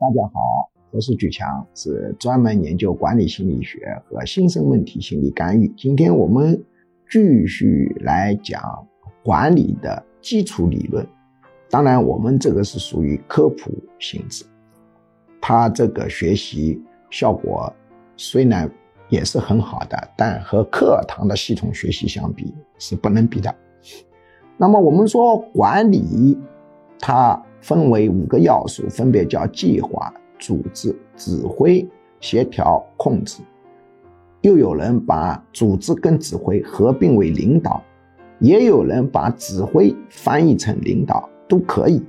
大家好，我是举强，是专门研究管理心理学和新生问题心理干预。今天我们继续来讲管理的基础理论。当然，我们这个是属于科普性质，它这个学习效果虽然也是很好的，但和课堂的系统学习相比是不能比的。那么我们说管理，它。分为五个要素，分别叫计划、组织、指挥、协调、控制。又有人把组织跟指挥合并为领导，也有人把指挥翻译成领导，都可以。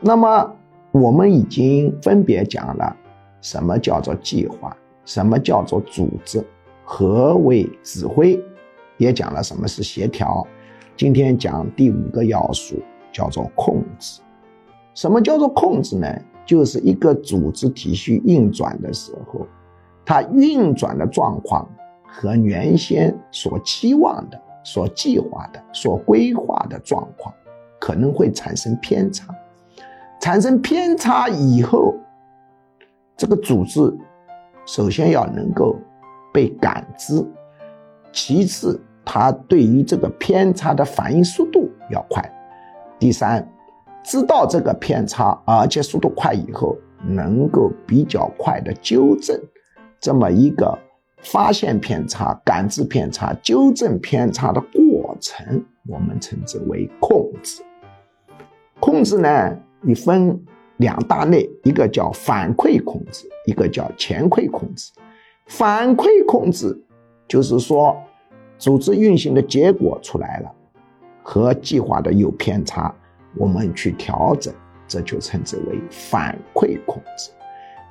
那么我们已经分别讲了什么叫做计划，什么叫做组织，何为指挥，也讲了什么是协调。今天讲第五个要素，叫做控制。什么叫做控制呢？就是一个组织体系运转的时候，它运转的状况和原先所期望的、所计划的、所规划的状况可能会产生偏差。产生偏差以后，这个组织首先要能够被感知，其次，它对于这个偏差的反应速度要快，第三。知道这个偏差，而且速度快以后，能够比较快的纠正，这么一个发现偏差、感知偏差、纠正偏差的过程，我们称之为控制。控制呢，你分两大类，一个叫反馈控制，一个叫前馈控制。反馈控制就是说，组织运行的结果出来了，和计划的有偏差。我们去调整，这就称之为反馈控制。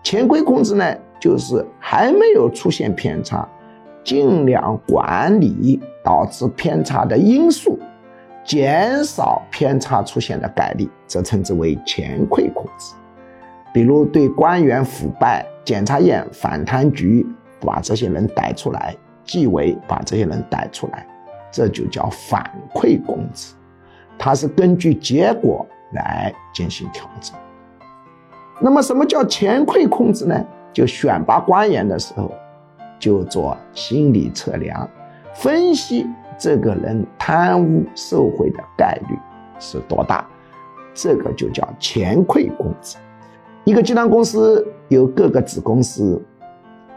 前馈控制呢，就是还没有出现偏差，尽量管理导致偏差的因素，减少偏差出现的概率，这称之为前馈控制。比如对官员腐败，检察院、反贪局把这些人逮出来，纪委把这些人逮出来，这就叫反馈控制。它是根据结果来进行调整。那么，什么叫前馈控制呢？就选拔官员的时候，就做心理测量，分析这个人贪污受贿的概率是多大，这个就叫前馈控制。一个集团公司有各个子公司，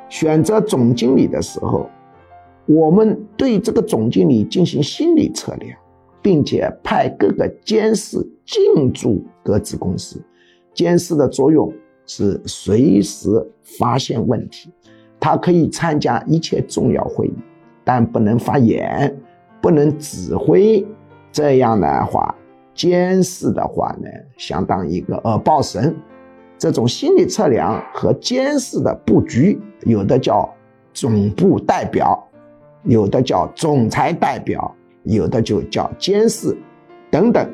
选择总经理的时候，我们对这个总经理进行心理测量。并且派各个监事进驻各子公司，监事的作用是随时发现问题，他可以参加一切重要会议，但不能发言，不能指挥。这样的话，监事的话呢，相当一个耳报神。这种心理测量和监事的布局，有的叫总部代表，有的叫总裁代表。有的就叫监视，等等，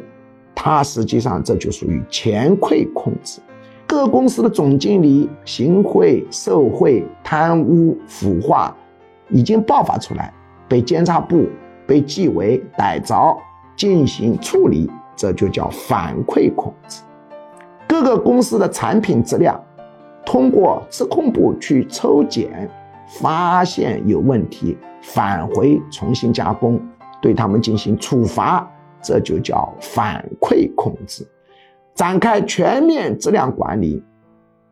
它实际上这就属于前馈控制。各公司的总经理行贿受贿、贪污腐化已经爆发出来，被监察部、被纪委逮着进行处理，这就叫反馈控制。各个公司的产品质量通过质控部去抽检，发现有问题，返回重新加工。对他们进行处罚，这就叫反馈控制；展开全面质量管理，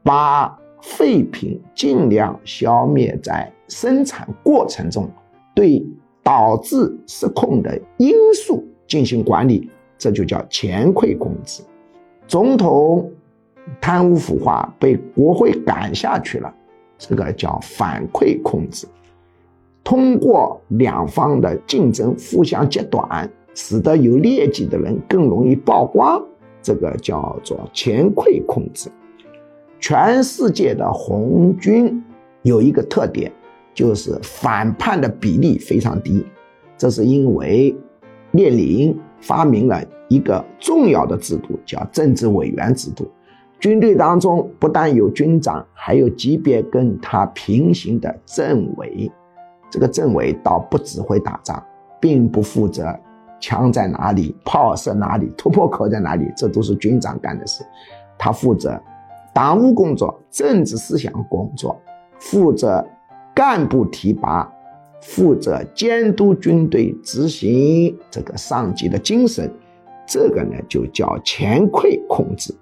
把废品尽量消灭在生产过程中，对导致失控的因素进行管理，这就叫前馈控制。总统贪污腐化被国会赶下去了，这个叫反馈控制。通过两方的竞争互相截短，使得有劣迹的人更容易曝光，这个叫做前馈控制。全世界的红军有一个特点，就是反叛的比例非常低。这是因为列宁发明了一个重要的制度，叫政治委员制度。军队当中不但有军长，还有级别跟他平行的政委。这个政委倒不指挥打仗，并不负责枪在哪里、炮射哪里、突破口在哪里，这都是军长干的事。他负责党务工作、政治思想工作，负责干部提拔，负责监督军队执行这个上级的精神，这个呢就叫前馈控制。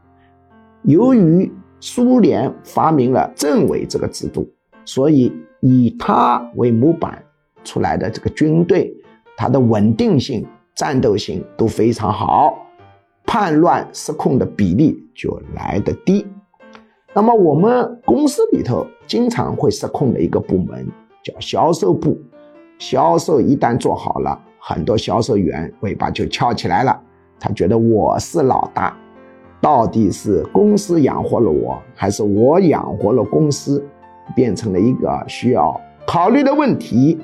由于苏联发明了政委这个制度，所以以他为模板出来的这个军队，它的稳定性、战斗性都非常好，叛乱失控的比例就来得低。那么我们公司里头经常会失控的一个部门叫销售部，销售一旦做好了，很多销售员尾巴就翘起来了，他觉得我是老大。到底是公司养活了我，还是我养活了公司，变成了一个需要考虑的问题？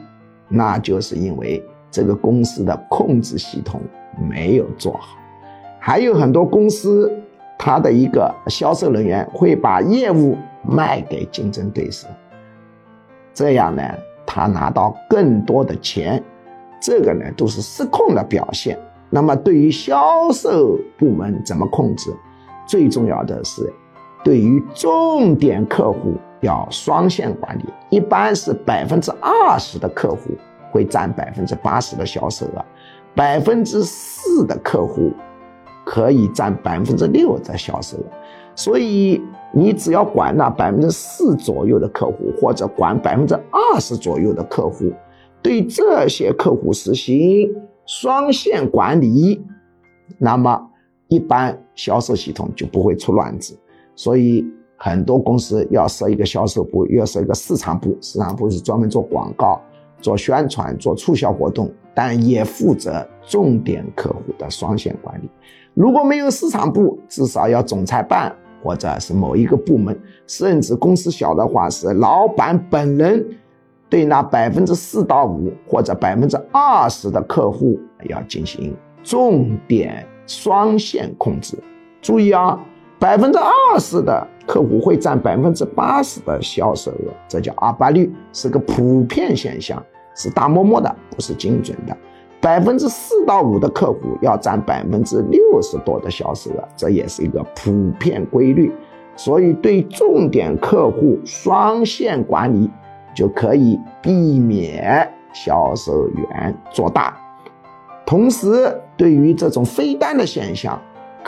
那就是因为这个公司的控制系统没有做好。还有很多公司，他的一个销售人员会把业务卖给竞争对手，这样呢，他拿到更多的钱，这个呢都是失控的表现。那么对于销售部门怎么控制？最重要的是，对于重点客户要双线管理。一般是百分之二十的客户会占百分之八十的销售额，百分之四的客户可以占百分之六的销售额。所以你只要管那百分之四左右的客户，或者管百分之二十左右的客户，对这些客户实行双线管理，那么。一般销售系统就不会出乱子，所以很多公司要设一个销售部，要设一个市场部。市场部是专门做广告、做宣传、做促销活动，但也负责重点客户的双线管理。如果没有市场部，至少要总裁办或者是某一个部门，甚至公司小的话是老板本人，对那百分之四到五或者百分之二十的客户要进行重点。双线控制，注意啊，百分之二十的客户会占百分之八十的销售额，这叫阿巴率，是个普遍现象，是大摸摸的，不是精准的。百分之四到五的客户要占百分之六十多的销售额，这也是一个普遍规律。所以，对重点客户双线管理，就可以避免销售员做大。同时，对于这种飞单的现象，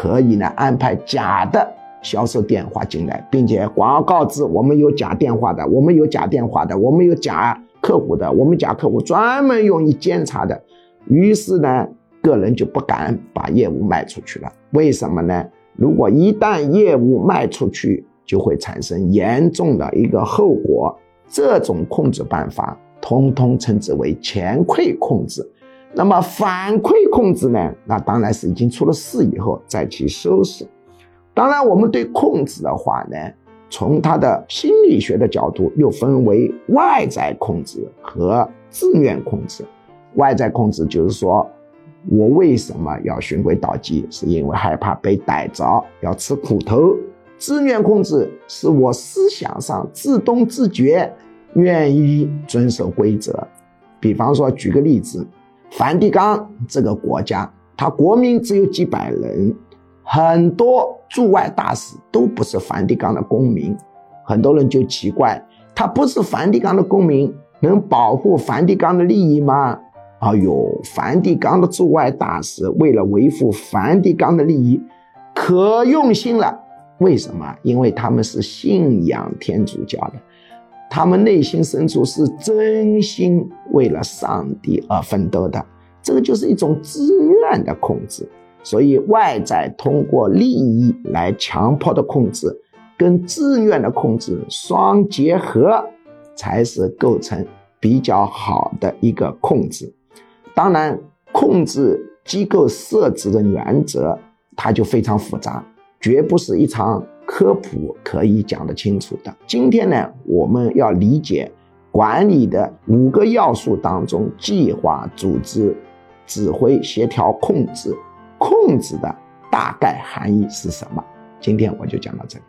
可以呢安排假的销售电话进来，并且广告字我们有假电话的，我们有假电话的，我们有假客户的，我们假客户专门用于监察的。于是呢，个人就不敢把业务卖出去了。为什么呢？如果一旦业务卖出去，就会产生严重的一个后果。这种控制办法，通通称之为前馈控制。那么反馈控制呢？那当然是已经出了事以后再去收拾。当然，我们对控制的话呢，从它的心理学的角度又分为外在控制和自愿控制。外在控制就是说，我为什么要循规蹈矩？是因为害怕被逮着，要吃苦头。自愿控制是我思想上自动自觉，愿意遵守规则。比方说，举个例子。梵蒂冈这个国家，它国民只有几百人，很多驻外大使都不是梵蒂冈的公民。很多人就奇怪，他不是梵蒂冈的公民，能保护梵蒂冈的利益吗？哎呦，梵蒂冈的驻外大使为了维护梵蒂冈的利益，可用心了。为什么？因为他们是信仰天主教的。他们内心深处是真心为了上帝而奋斗的，这个就是一种自愿的控制。所以，外在通过利益来强迫的控制，跟自愿的控制双结合，才是构成比较好的一个控制。当然，控制机构设置的原则，它就非常复杂，绝不是一场。科普可以讲得清楚的。今天呢，我们要理解管理的五个要素当中，计划、组织、指挥、协调、控制，控制的大概含义是什么？今天我就讲到这里。